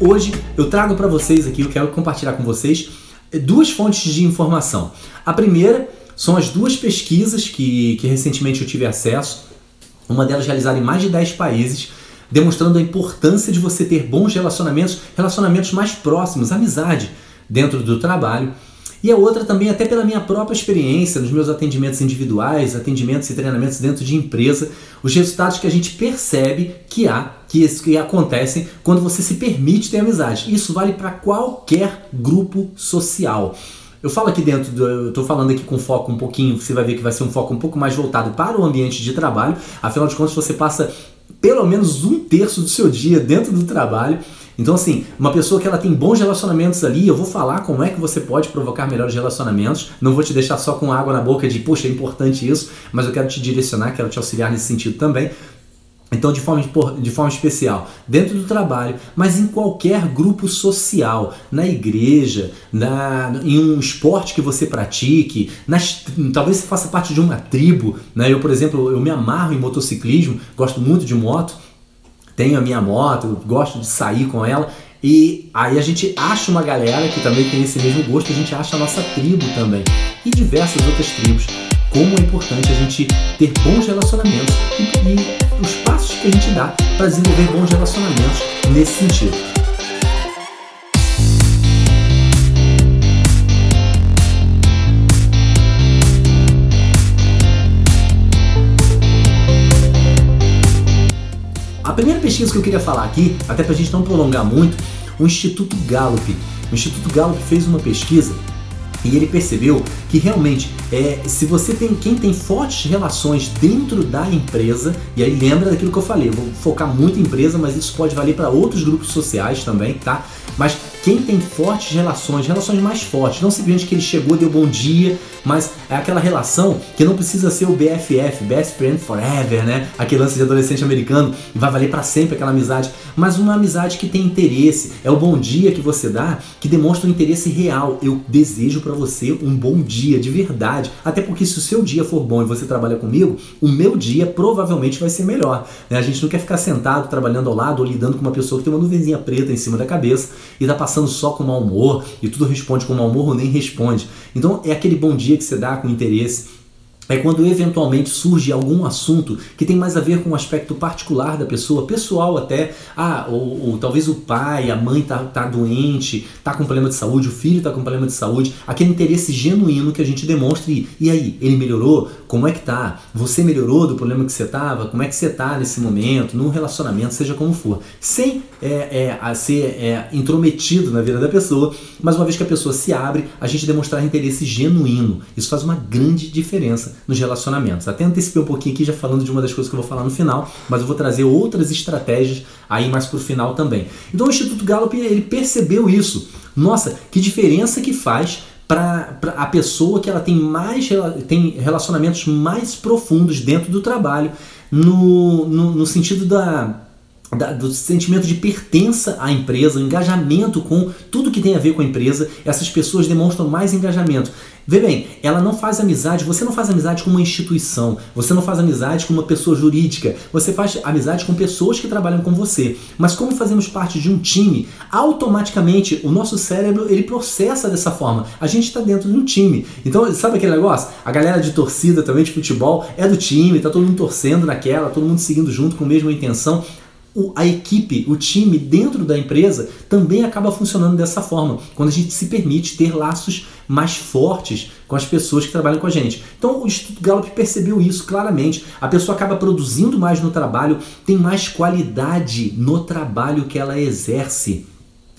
Hoje eu trago para vocês aqui, eu quero compartilhar com vocês eh, duas fontes de informação. A primeira são as duas pesquisas que, que recentemente eu tive acesso, uma delas realizada em mais de 10 países, demonstrando a importância de você ter bons relacionamentos, relacionamentos mais próximos, amizade dentro do trabalho. E a outra também, até pela minha própria experiência, nos meus atendimentos individuais, atendimentos e treinamentos dentro de empresa, os resultados que a gente percebe que há, que, que acontecem quando você se permite ter amizade. Isso vale para qualquer grupo social. Eu falo aqui dentro, do, eu estou falando aqui com foco um pouquinho, você vai ver que vai ser um foco um pouco mais voltado para o ambiente de trabalho. Afinal de contas, você passa pelo menos um terço do seu dia dentro do trabalho. Então, assim, uma pessoa que ela tem bons relacionamentos ali, eu vou falar como é que você pode provocar melhores relacionamentos. Não vou te deixar só com água na boca de, poxa, é importante isso, mas eu quero te direcionar, quero te auxiliar nesse sentido também. Então, de forma, de forma especial, dentro do trabalho, mas em qualquer grupo social, na igreja, na, em um esporte que você pratique, nas, talvez você faça parte de uma tribo. Né? Eu, por exemplo, eu me amarro em motociclismo, gosto muito de moto, tenho a minha moto, gosto de sair com ela. E aí a gente acha uma galera que também tem esse mesmo gosto, a gente acha a nossa tribo também. E diversas outras tribos. Como é importante a gente ter bons relacionamentos e, e os passos que a gente dá para desenvolver bons relacionamentos nesse sentido. Primeira pesquisa que eu queria falar aqui, até para a gente não prolongar muito, o Instituto Gallup. O Instituto Gallup fez uma pesquisa e ele percebeu que realmente é, se você tem quem tem fortes relações dentro da empresa e aí lembra daquilo que eu falei, vou focar muito em empresa, mas isso pode valer para outros grupos sociais também, tá? Mas quem tem fortes relações, relações mais fortes, não simplesmente que ele chegou, deu bom dia, mas é aquela relação que não precisa ser o BFF, Best Friend Forever, né? Aquele lance de adolescente americano, vai valer para sempre aquela amizade, mas uma amizade que tem interesse, é o bom dia que você dá, que demonstra um interesse real. Eu desejo para você um bom dia de verdade, até porque se o seu dia for bom e você trabalha comigo, o meu dia provavelmente vai ser melhor. Né? A gente não quer ficar sentado trabalhando ao lado ou lidando com uma pessoa que tem uma nuvenzinha preta em cima da cabeça e tá passando só com mau humor e tudo responde com mau humor ou nem responde. Então é aquele bom dia que você dá com interesse é quando eventualmente surge algum assunto que tem mais a ver com um aspecto particular da pessoa, pessoal até, ah, ou, ou talvez o pai, a mãe tá, tá doente, tá com problema de saúde, o filho tá com problema de saúde, aquele interesse genuíno que a gente demonstra e, e aí, ele melhorou? Como é que tá? Você melhorou do problema que você tava? Como é que você tá nesse momento, num relacionamento, seja como for, sem é, é, ser é, intrometido na vida da pessoa, mas uma vez que a pessoa se abre, a gente demonstrar interesse genuíno, isso faz uma grande diferença nos relacionamentos. Até antecipei um pouquinho aqui já falando de uma das coisas que eu vou falar no final, mas eu vou trazer outras estratégias aí mais pro final também. Então o Instituto Gallup ele percebeu isso. Nossa, que diferença que faz para a pessoa que ela tem mais tem relacionamentos mais profundos dentro do trabalho, no, no, no sentido da da, do sentimento de pertença à empresa, engajamento com tudo que tem a ver com a empresa, essas pessoas demonstram mais engajamento. Vê bem, ela não faz amizade, você não faz amizade com uma instituição, você não faz amizade com uma pessoa jurídica, você faz amizade com pessoas que trabalham com você. Mas como fazemos parte de um time, automaticamente o nosso cérebro ele processa dessa forma. A gente está dentro de um time. Então, sabe aquele negócio? A galera de torcida também de futebol é do time, tá todo mundo torcendo naquela, todo mundo seguindo junto com a mesma intenção a equipe, o time dentro da empresa também acaba funcionando dessa forma, quando a gente se permite ter laços mais fortes com as pessoas que trabalham com a gente. Então o Instituto Gallup percebeu isso claramente. A pessoa acaba produzindo mais no trabalho, tem mais qualidade no trabalho que ela exerce.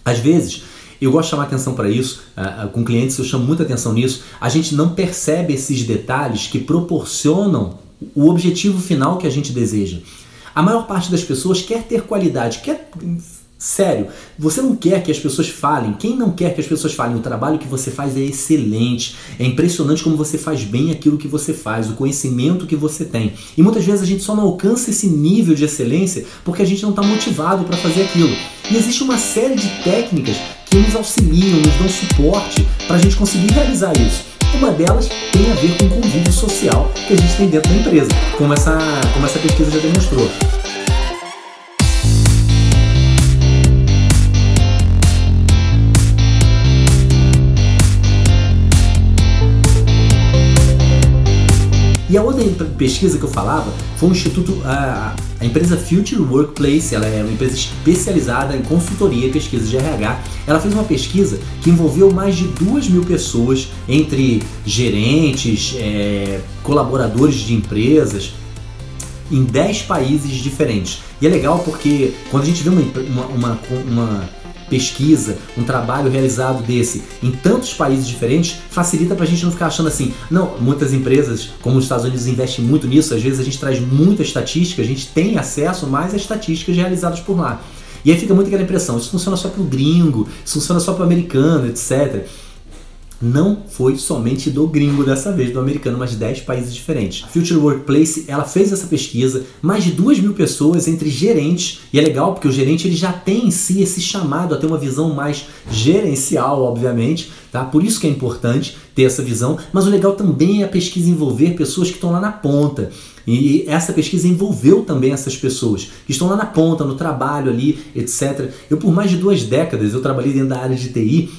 Às vezes, eu gosto de chamar atenção para isso, uh, com clientes eu chamo muita atenção nisso. A gente não percebe esses detalhes que proporcionam o objetivo final que a gente deseja. A maior parte das pessoas quer ter qualidade, quer Sério, você não quer que as pessoas falem. Quem não quer que as pessoas falem? O trabalho que você faz é excelente. É impressionante como você faz bem aquilo que você faz, o conhecimento que você tem. E muitas vezes a gente só não alcança esse nível de excelência porque a gente não está motivado para fazer aquilo. E existe uma série de técnicas que nos auxiliam, nos dão suporte para a gente conseguir realizar isso. Uma delas tem a ver com o convívio social que a gente tem dentro da empresa, como essa, como essa pesquisa já demonstrou. E a outra pesquisa que eu falava foi um instituto, a, a, empresa Future Workplace, ela é uma empresa especializada em consultoria e pesquisa de RH. Ela fez uma pesquisa que envolveu mais de duas mil pessoas, entre gerentes, é, colaboradores de empresas, em 10 países diferentes. E é legal porque quando a gente vê uma, uma, uma, uma pesquisa, um trabalho realizado desse em tantos países diferentes, facilita para a gente não ficar achando assim, não, muitas empresas, como os Estados Unidos investem muito nisso, às vezes a gente traz muita estatística, a gente tem acesso mais a estatísticas realizadas por lá. E aí fica muito aquela impressão, isso funciona só para o gringo, isso funciona só para o americano, etc não foi somente do gringo dessa vez, do americano, mas de 10 países diferentes. A Future Workplace ela fez essa pesquisa, mais de 2 mil pessoas entre gerentes, e é legal porque o gerente ele já tem em si esse chamado a ter uma visão mais gerencial, obviamente, tá? Por isso que é importante ter essa visão, mas o legal também é a pesquisa envolver pessoas que estão lá na ponta. E essa pesquisa envolveu também essas pessoas que estão lá na ponta, no trabalho ali, etc. Eu por mais de duas décadas eu trabalhei dentro da área de TI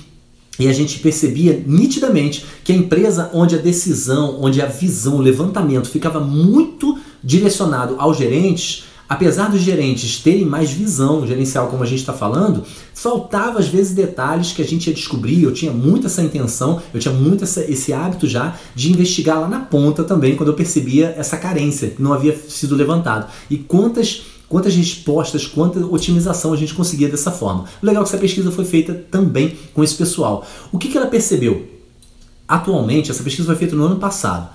e a gente percebia nitidamente que a empresa onde a decisão, onde a visão, o levantamento ficava muito direcionado aos gerentes, apesar dos gerentes terem mais visão gerencial, como a gente está falando, faltava às vezes detalhes que a gente ia descobrir. Eu tinha muito essa intenção, eu tinha muito essa, esse hábito já de investigar lá na ponta também, quando eu percebia essa carência que não havia sido levantado. E quantas quantas respostas, quanta otimização a gente conseguia dessa forma. Legal é que essa pesquisa foi feita também com esse pessoal. O que, que ela percebeu? Atualmente, essa pesquisa foi feita no ano passado.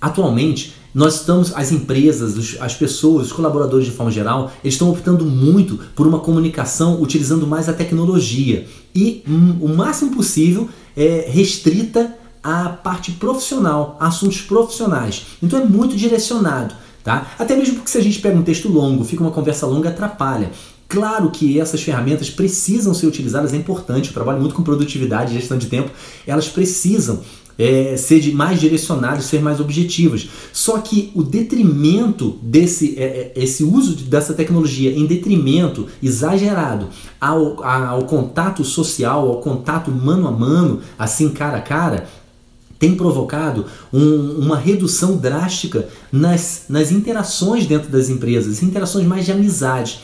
Atualmente, nós estamos, as empresas, as pessoas, os colaboradores de forma geral, eles estão optando muito por uma comunicação utilizando mais a tecnologia e hum, o máximo possível é restrita à parte profissional, a assuntos profissionais. Então é muito direcionado. Tá? Até mesmo porque se a gente pega um texto longo, fica uma conversa longa, atrapalha. Claro que essas ferramentas precisam ser utilizadas, é importante, eu trabalho muito com produtividade, gestão de tempo, elas precisam é, ser mais direcionadas, ser mais objetivas. Só que o detrimento desse é, é, esse uso dessa tecnologia em detrimento exagerado ao, ao contato social, ao contato mano a mano, assim cara a cara, tem provocado um, uma redução drástica nas, nas interações dentro das empresas, interações mais de amizade.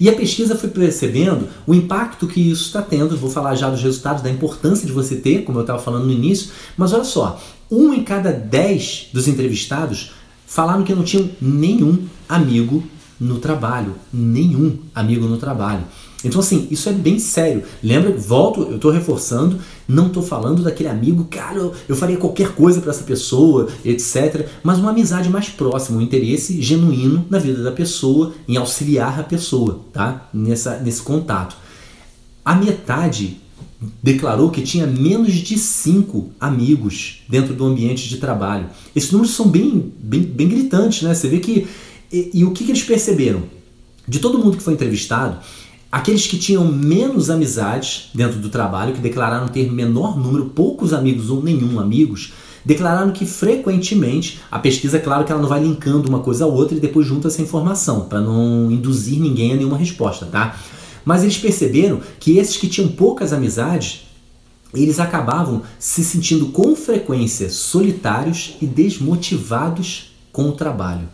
E a pesquisa foi percebendo o impacto que isso está tendo. Vou falar já dos resultados, da importância de você ter, como eu estava falando no início. Mas olha só, um em cada dez dos entrevistados falaram que não tinham nenhum amigo no trabalho. Nenhum amigo no trabalho. Então, assim, isso é bem sério. Lembra, volto, eu estou reforçando, não estou falando daquele amigo, cara, eu, eu faria qualquer coisa para essa pessoa, etc. Mas uma amizade mais próxima, um interesse genuíno na vida da pessoa, em auxiliar a pessoa, tá? Nessa, nesse contato. A metade declarou que tinha menos de cinco amigos dentro do ambiente de trabalho. Esses números são bem, bem, bem gritantes, né? Você vê que. E, e o que, que eles perceberam? De todo mundo que foi entrevistado, Aqueles que tinham menos amizades dentro do trabalho, que declararam ter menor número, poucos amigos ou nenhum amigos, declararam que frequentemente, a pesquisa, é claro que ela não vai linkando uma coisa a outra e depois junta essa informação, para não induzir ninguém a nenhuma resposta, tá? Mas eles perceberam que esses que tinham poucas amizades, eles acabavam se sentindo com frequência solitários e desmotivados com o trabalho.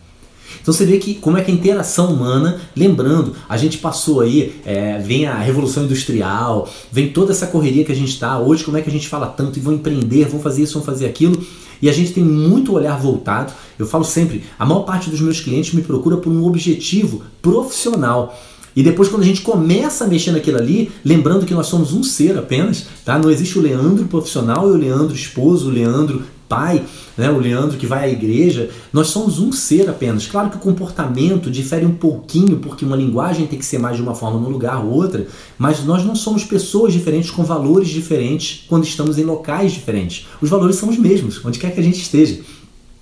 Então você vê que como é que a interação humana, lembrando, a gente passou aí, é, vem a revolução industrial, vem toda essa correria que a gente está hoje, como é que a gente fala tanto e vão empreender, vão fazer isso, vão fazer aquilo, e a gente tem muito olhar voltado. Eu falo sempre, a maior parte dos meus clientes me procura por um objetivo profissional. E depois, quando a gente começa a mexer naquilo ali, lembrando que nós somos um ser apenas, tá? Não existe o Leandro profissional e o Leandro esposo, o Leandro pai, né, o Leandro que vai à igreja, nós somos um ser apenas. Claro que o comportamento difere um pouquinho, porque uma linguagem tem que ser mais de uma forma num lugar ou outra, mas nós não somos pessoas diferentes com valores diferentes quando estamos em locais diferentes. Os valores são os mesmos, onde quer que a gente esteja.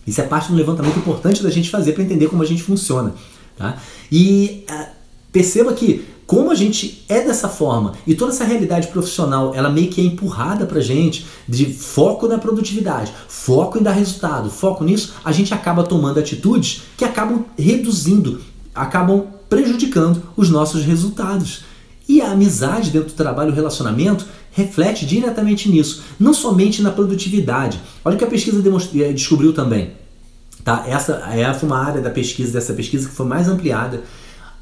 Isso é parte do levantamento importante da gente fazer para entender como a gente funciona. Tá? E uh, perceba que como a gente é dessa forma e toda essa realidade profissional, ela meio que é empurrada pra gente de foco na produtividade, foco em dar resultado, foco nisso, a gente acaba tomando atitudes que acabam reduzindo, acabam prejudicando os nossos resultados. E a amizade dentro do trabalho, o relacionamento, reflete diretamente nisso, não somente na produtividade. Olha o que a pesquisa eh, descobriu também. Tá? Essa, foi uma área da pesquisa, dessa pesquisa que foi mais ampliada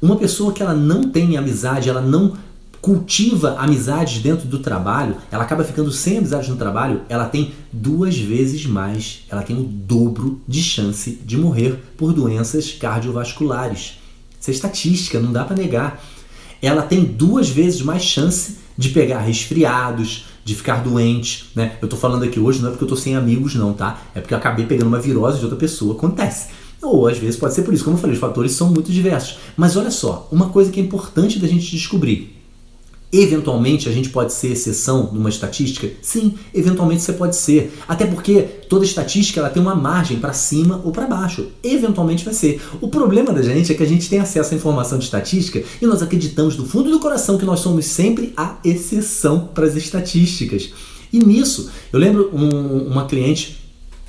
uma pessoa que ela não tem amizade, ela não cultiva amizades dentro do trabalho, ela acaba ficando sem amizades no trabalho, ela tem duas vezes mais, ela tem o dobro de chance de morrer por doenças cardiovasculares. Isso é estatística, não dá para negar. Ela tem duas vezes mais chance de pegar resfriados, de ficar doente, né? Eu tô falando aqui hoje não é porque eu tô sem amigos não, tá? É porque eu acabei pegando uma virose de outra pessoa, acontece. Ou às vezes pode ser por isso. Como eu falei, os fatores são muito diversos. Mas olha só, uma coisa que é importante da gente descobrir. Eventualmente a gente pode ser exceção numa estatística? Sim, eventualmente você pode ser. Até porque toda estatística ela tem uma margem para cima ou para baixo. Eventualmente vai ser. O problema da gente é que a gente tem acesso à informação de estatística e nós acreditamos do fundo do coração que nós somos sempre a exceção para as estatísticas. E nisso, eu lembro um, uma cliente,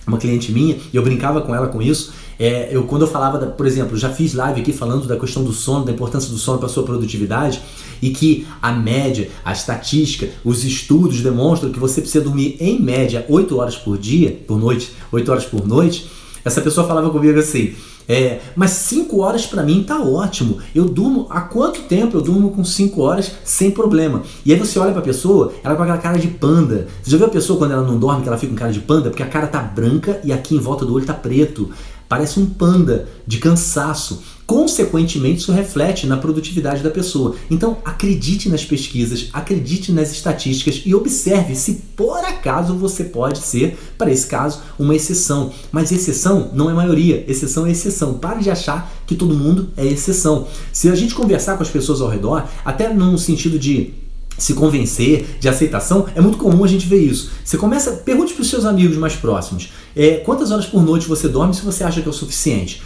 uma cliente minha, e eu brincava com ela com isso, é, eu, quando eu falava, da, por exemplo, já fiz live aqui falando da questão do sono, da importância do sono para sua produtividade, e que a média, a estatística, os estudos demonstram que você precisa dormir em média 8 horas por dia, por noite, 8 horas por noite. Essa pessoa falava comigo assim: é, mas 5 horas para mim tá ótimo. Eu durmo há quanto tempo eu durmo com 5 horas sem problema? E aí você olha para a pessoa, ela com aquela cara de panda. Você já viu a pessoa quando ela não dorme que ela fica com cara de panda? Porque a cara tá branca e aqui em volta do olho tá preto. Parece um panda de cansaço. Consequentemente, isso reflete na produtividade da pessoa. Então, acredite nas pesquisas, acredite nas estatísticas e observe se por acaso você pode ser, para esse caso, uma exceção. Mas exceção não é maioria, exceção é exceção. Pare de achar que todo mundo é exceção. Se a gente conversar com as pessoas ao redor, até num sentido de se convencer, de aceitação, é muito comum a gente ver isso. Você começa, pergunte para os seus amigos mais próximos, é, quantas horas por noite você dorme se você acha que é o suficiente?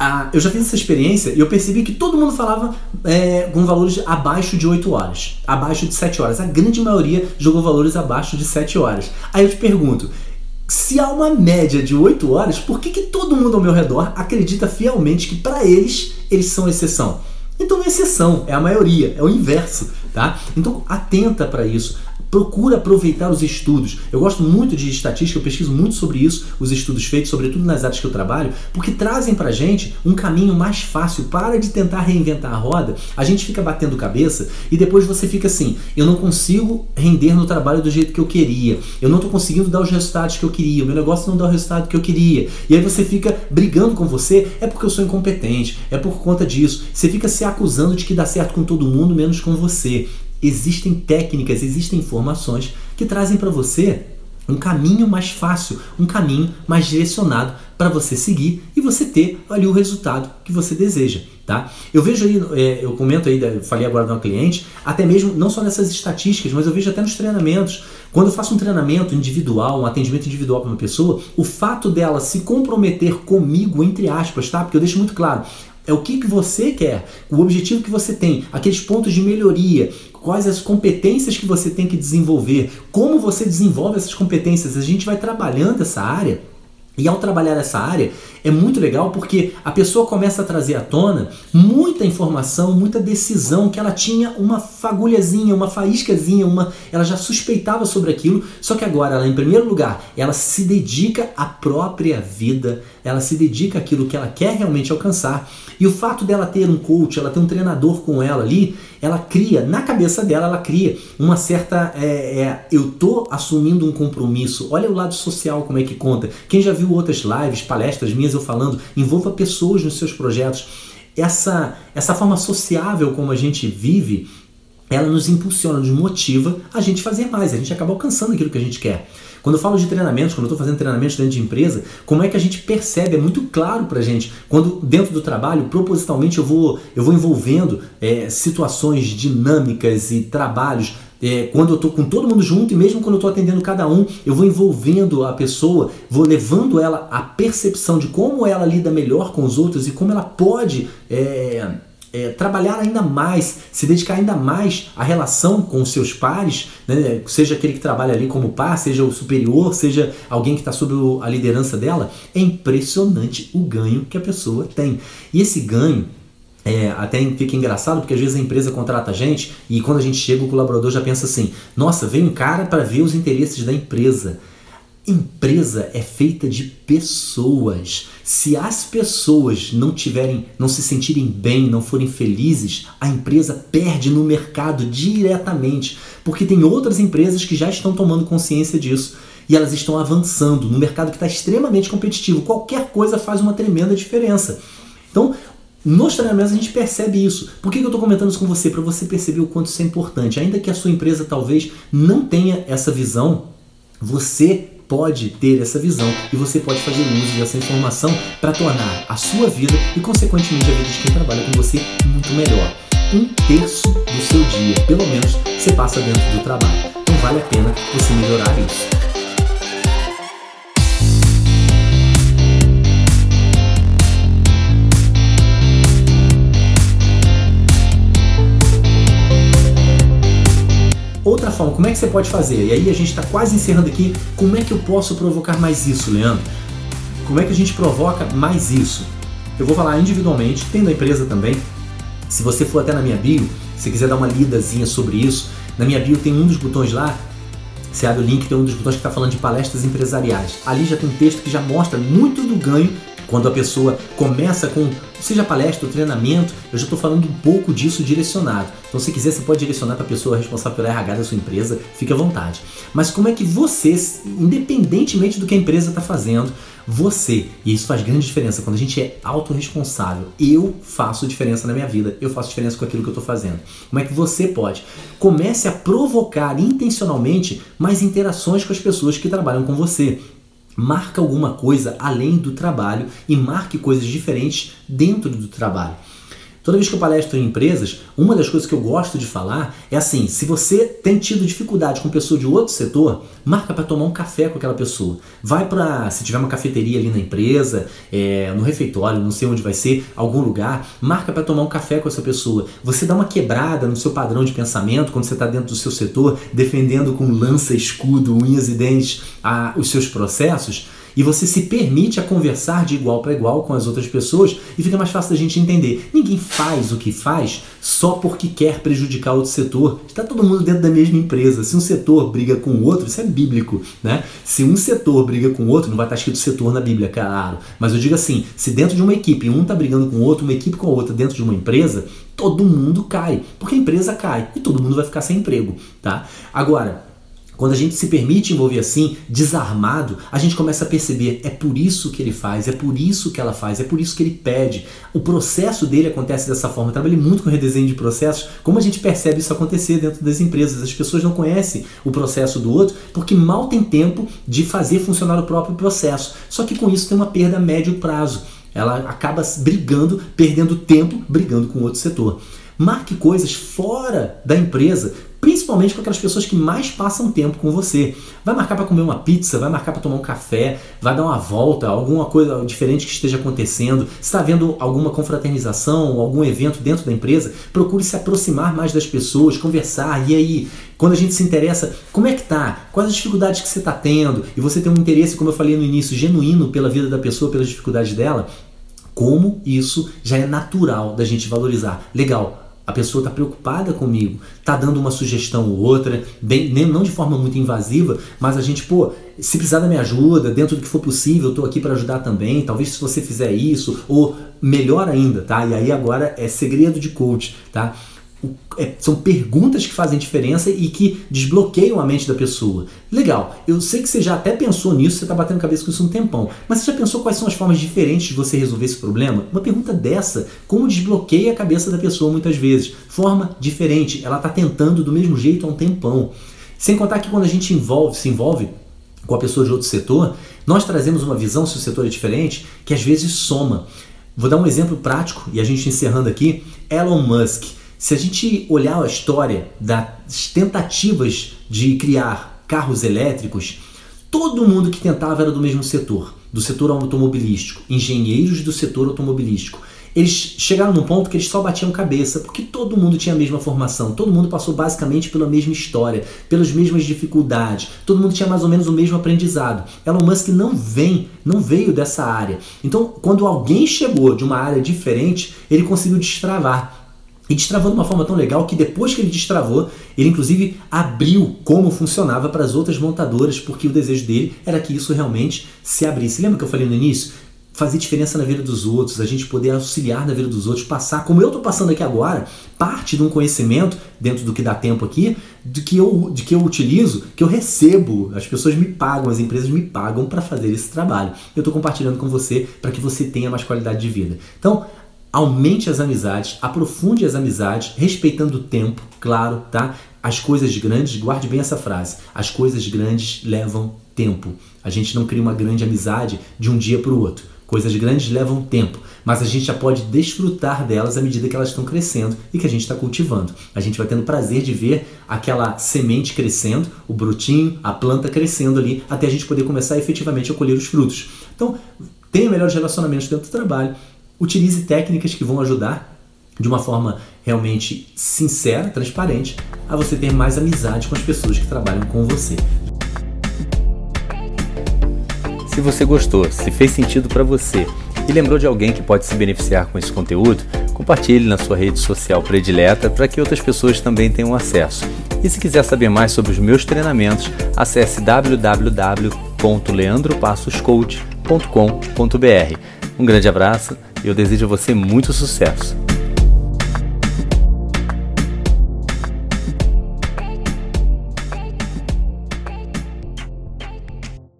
Ah, eu já fiz essa experiência e eu percebi que todo mundo falava é, com valores abaixo de 8 horas, abaixo de 7 horas. A grande maioria jogou valores abaixo de 7 horas. Aí eu te pergunto, se há uma média de 8 horas, por que, que todo mundo ao meu redor acredita fielmente que para eles, eles são exceção? Então não é exceção, é a maioria, é o inverso, tá? Então atenta para isso. Procura aproveitar os estudos. Eu gosto muito de estatística, eu pesquiso muito sobre isso, os estudos feitos, sobretudo nas áreas que eu trabalho, porque trazem pra gente um caminho mais fácil. Para de tentar reinventar a roda, a gente fica batendo cabeça e depois você fica assim: eu não consigo render no trabalho do jeito que eu queria, eu não estou conseguindo dar os resultados que eu queria, o meu negócio não dá o resultado que eu queria. E aí você fica brigando com você, é porque eu sou incompetente, é por conta disso. Você fica se acusando de que dá certo com todo mundo, menos com você existem técnicas, existem informações que trazem para você um caminho mais fácil, um caminho mais direcionado para você seguir e você ter ali o resultado que você deseja. Tá? Eu vejo aí, é, eu comento aí, eu falei agora de uma cliente, até mesmo não só nessas estatísticas, mas eu vejo até nos treinamentos. Quando eu faço um treinamento individual, um atendimento individual para uma pessoa, o fato dela se comprometer comigo, entre aspas, tá? Porque eu deixo muito claro, é o que, que você quer, o objetivo que você tem, aqueles pontos de melhoria, quais as competências que você tem que desenvolver, como você desenvolve essas competências. A gente vai trabalhando essa área e ao trabalhar essa área é muito legal porque a pessoa começa a trazer à tona muita informação, muita decisão que ela tinha uma fagulhazinha, uma faíscazinha, uma, ela já suspeitava sobre aquilo, só que agora ela em primeiro lugar, ela se dedica à própria vida, ela se dedica àquilo que ela quer realmente alcançar. E o fato dela ter um coach, ela ter um treinador com ela ali, ela cria, na cabeça dela, ela cria uma certa. É, é, eu tô assumindo um compromisso. Olha o lado social como é que conta. Quem já viu outras lives, palestras minhas eu falando, envolva pessoas nos seus projetos. Essa, essa forma sociável como a gente vive, ela nos impulsiona, nos motiva a gente fazer mais, a gente acaba alcançando aquilo que a gente quer. Quando eu falo de treinamentos, quando eu estou fazendo treinamentos dentro de empresa, como é que a gente percebe? É muito claro para a gente. Quando dentro do trabalho, propositalmente eu vou, eu vou envolvendo é, situações dinâmicas e trabalhos é, quando eu estou com todo mundo junto e mesmo quando eu estou atendendo cada um, eu vou envolvendo a pessoa, vou levando ela à percepção de como ela lida melhor com os outros e como ela pode é, é, trabalhar ainda mais, se dedicar ainda mais à relação com os seus pares, né? seja aquele que trabalha ali como par, seja o superior, seja alguém que está sob a liderança dela, é impressionante o ganho que a pessoa tem. E esse ganho é, até fica engraçado porque às vezes a empresa contrata a gente e quando a gente chega o colaborador já pensa assim: nossa, vem um cara para ver os interesses da empresa. Empresa é feita de pessoas. Se as pessoas não tiverem, não se sentirem bem, não forem felizes, a empresa perde no mercado diretamente, porque tem outras empresas que já estão tomando consciência disso e elas estão avançando no mercado que está extremamente competitivo. Qualquer coisa faz uma tremenda diferença. Então, nos treinamentos a gente percebe isso. Por que eu estou comentando isso com você? Para você perceber o quanto isso é importante. Ainda que a sua empresa talvez não tenha essa visão, você pode ter essa visão e você pode fazer uso dessa informação para tornar a sua vida e, consequentemente, a vida de quem trabalha com você muito melhor. Um terço do seu dia, pelo menos, você passa dentro do trabalho. Então vale a pena você melhorar isso. Como é que você pode fazer? E aí a gente está quase encerrando aqui. Como é que eu posso provocar mais isso, Leandro? Como é que a gente provoca mais isso? Eu vou falar individualmente, tem da empresa também. Se você for até na minha bio, se quiser dar uma lidazinha sobre isso, na minha bio tem um dos botões lá, você abre o link, tem um dos botões que está falando de palestras empresariais. Ali já tem um texto que já mostra muito do ganho quando a pessoa começa com, seja palestra ou treinamento, eu já estou falando um pouco disso direcionado. Então, se quiser, você pode direcionar para a pessoa responsável pela RH da sua empresa, fique à vontade. Mas como é que você, independentemente do que a empresa está fazendo, você, e isso faz grande diferença quando a gente é autorresponsável, eu faço diferença na minha vida, eu faço diferença com aquilo que eu estou fazendo. Como é que você pode? Comece a provocar intencionalmente mais interações com as pessoas que trabalham com você marca alguma coisa além do trabalho e marque coisas diferentes dentro do trabalho. Toda vez que eu palestro em empresas, uma das coisas que eu gosto de falar é assim: se você tem tido dificuldade com pessoa de outro setor, marca para tomar um café com aquela pessoa. Vai para, se tiver uma cafeteria ali na empresa, é, no refeitório, não sei onde vai ser, algum lugar, marca para tomar um café com essa pessoa. Você dá uma quebrada no seu padrão de pensamento quando você está dentro do seu setor, defendendo com lança, escudo, unhas e dentes a, os seus processos e você se permite a conversar de igual para igual com as outras pessoas e fica mais fácil da gente entender. Ninguém faz o que faz só porque quer prejudicar outro setor. Está todo mundo dentro da mesma empresa. Se um setor briga com o outro, isso é bíblico, né? Se um setor briga com o outro, não vai estar escrito setor na Bíblia, claro. Mas eu digo assim, se dentro de uma equipe um está brigando com o outro, uma equipe com a outra dentro de uma empresa, todo mundo cai, porque a empresa cai e todo mundo vai ficar sem emprego, tá? Agora, quando a gente se permite envolver assim, desarmado, a gente começa a perceber, é por isso que ele faz, é por isso que ela faz, é por isso que ele pede. O processo dele acontece dessa forma. Eu trabalhei muito com redesenho de processos. Como a gente percebe isso acontecer dentro das empresas? As pessoas não conhecem o processo do outro porque mal tem tempo de fazer funcionar o próprio processo. Só que com isso tem uma perda a médio prazo. Ela acaba brigando, perdendo tempo, brigando com outro setor. Marque coisas fora da empresa principalmente com aquelas pessoas que mais passam tempo com você. Vai marcar para comer uma pizza, vai marcar para tomar um café, vai dar uma volta, alguma coisa diferente que esteja acontecendo. Se está vendo alguma confraternização, algum evento dentro da empresa, procure se aproximar mais das pessoas, conversar. E aí, quando a gente se interessa, como é que tá? Quais as dificuldades que você está tendo? E você tem um interesse, como eu falei no início, genuíno pela vida da pessoa, pelas dificuldades dela. Como isso já é natural da gente valorizar. Legal, a pessoa está preocupada comigo, está dando uma sugestão ou outra, bem, não de forma muito invasiva, mas a gente, pô, se precisar da minha ajuda, dentro do que for possível, eu estou aqui para ajudar também. Talvez se você fizer isso, ou melhor ainda, tá? E aí agora é segredo de coach, tá? É, são perguntas que fazem diferença e que desbloqueiam a mente da pessoa. Legal, eu sei que você já até pensou nisso, você está batendo cabeça com isso um tempão, mas você já pensou quais são as formas diferentes de você resolver esse problema? Uma pergunta dessa, como desbloqueia a cabeça da pessoa muitas vezes? Forma diferente, ela está tentando do mesmo jeito há um tempão. Sem contar que quando a gente envolve, se envolve com a pessoa de outro setor, nós trazemos uma visão, se o setor é diferente, que às vezes soma. Vou dar um exemplo prático e a gente encerrando aqui: Elon Musk. Se a gente olhar a história das tentativas de criar carros elétricos, todo mundo que tentava era do mesmo setor, do setor automobilístico, engenheiros do setor automobilístico eles chegaram num ponto que eles só batiam cabeça, porque todo mundo tinha a mesma formação, todo mundo passou basicamente pela mesma história, pelas mesmas dificuldades, todo mundo tinha mais ou menos o mesmo aprendizado. Elon Musk não vem, não veio dessa área. Então, quando alguém chegou de uma área diferente, ele conseguiu destravar. E destravou de uma forma tão legal que depois que ele destravou, ele inclusive abriu como funcionava para as outras montadoras, porque o desejo dele era que isso realmente se abrisse. Lembra que eu falei no início? fazer diferença na vida dos outros, a gente poder auxiliar na vida dos outros, passar, como eu estou passando aqui agora, parte de um conhecimento, dentro do que dá tempo aqui, de que eu, de que eu utilizo, que eu recebo. As pessoas me pagam, as empresas me pagam para fazer esse trabalho. Eu estou compartilhando com você para que você tenha mais qualidade de vida. Então, aumente as amizades, aprofunde as amizades, respeitando o tempo, claro, tá? As coisas grandes, guarde bem essa frase, as coisas grandes levam tempo. A gente não cria uma grande amizade de um dia para o outro. Coisas grandes levam tempo, mas a gente já pode desfrutar delas à medida que elas estão crescendo e que a gente está cultivando. A gente vai tendo prazer de ver aquela semente crescendo, o brotinho, a planta crescendo ali, até a gente poder começar efetivamente a colher os frutos. Então, tenha melhores relacionamentos dentro do trabalho, utilize técnicas que vão ajudar de uma forma realmente sincera, transparente, a você ter mais amizade com as pessoas que trabalham com você. Se você gostou, se fez sentido para você e lembrou de alguém que pode se beneficiar com esse conteúdo, compartilhe na sua rede social predileta para que outras pessoas também tenham acesso. E se quiser saber mais sobre os meus treinamentos, acesse www.leandropassoscoach.com.br. Um grande abraço eu desejo a você muito sucesso.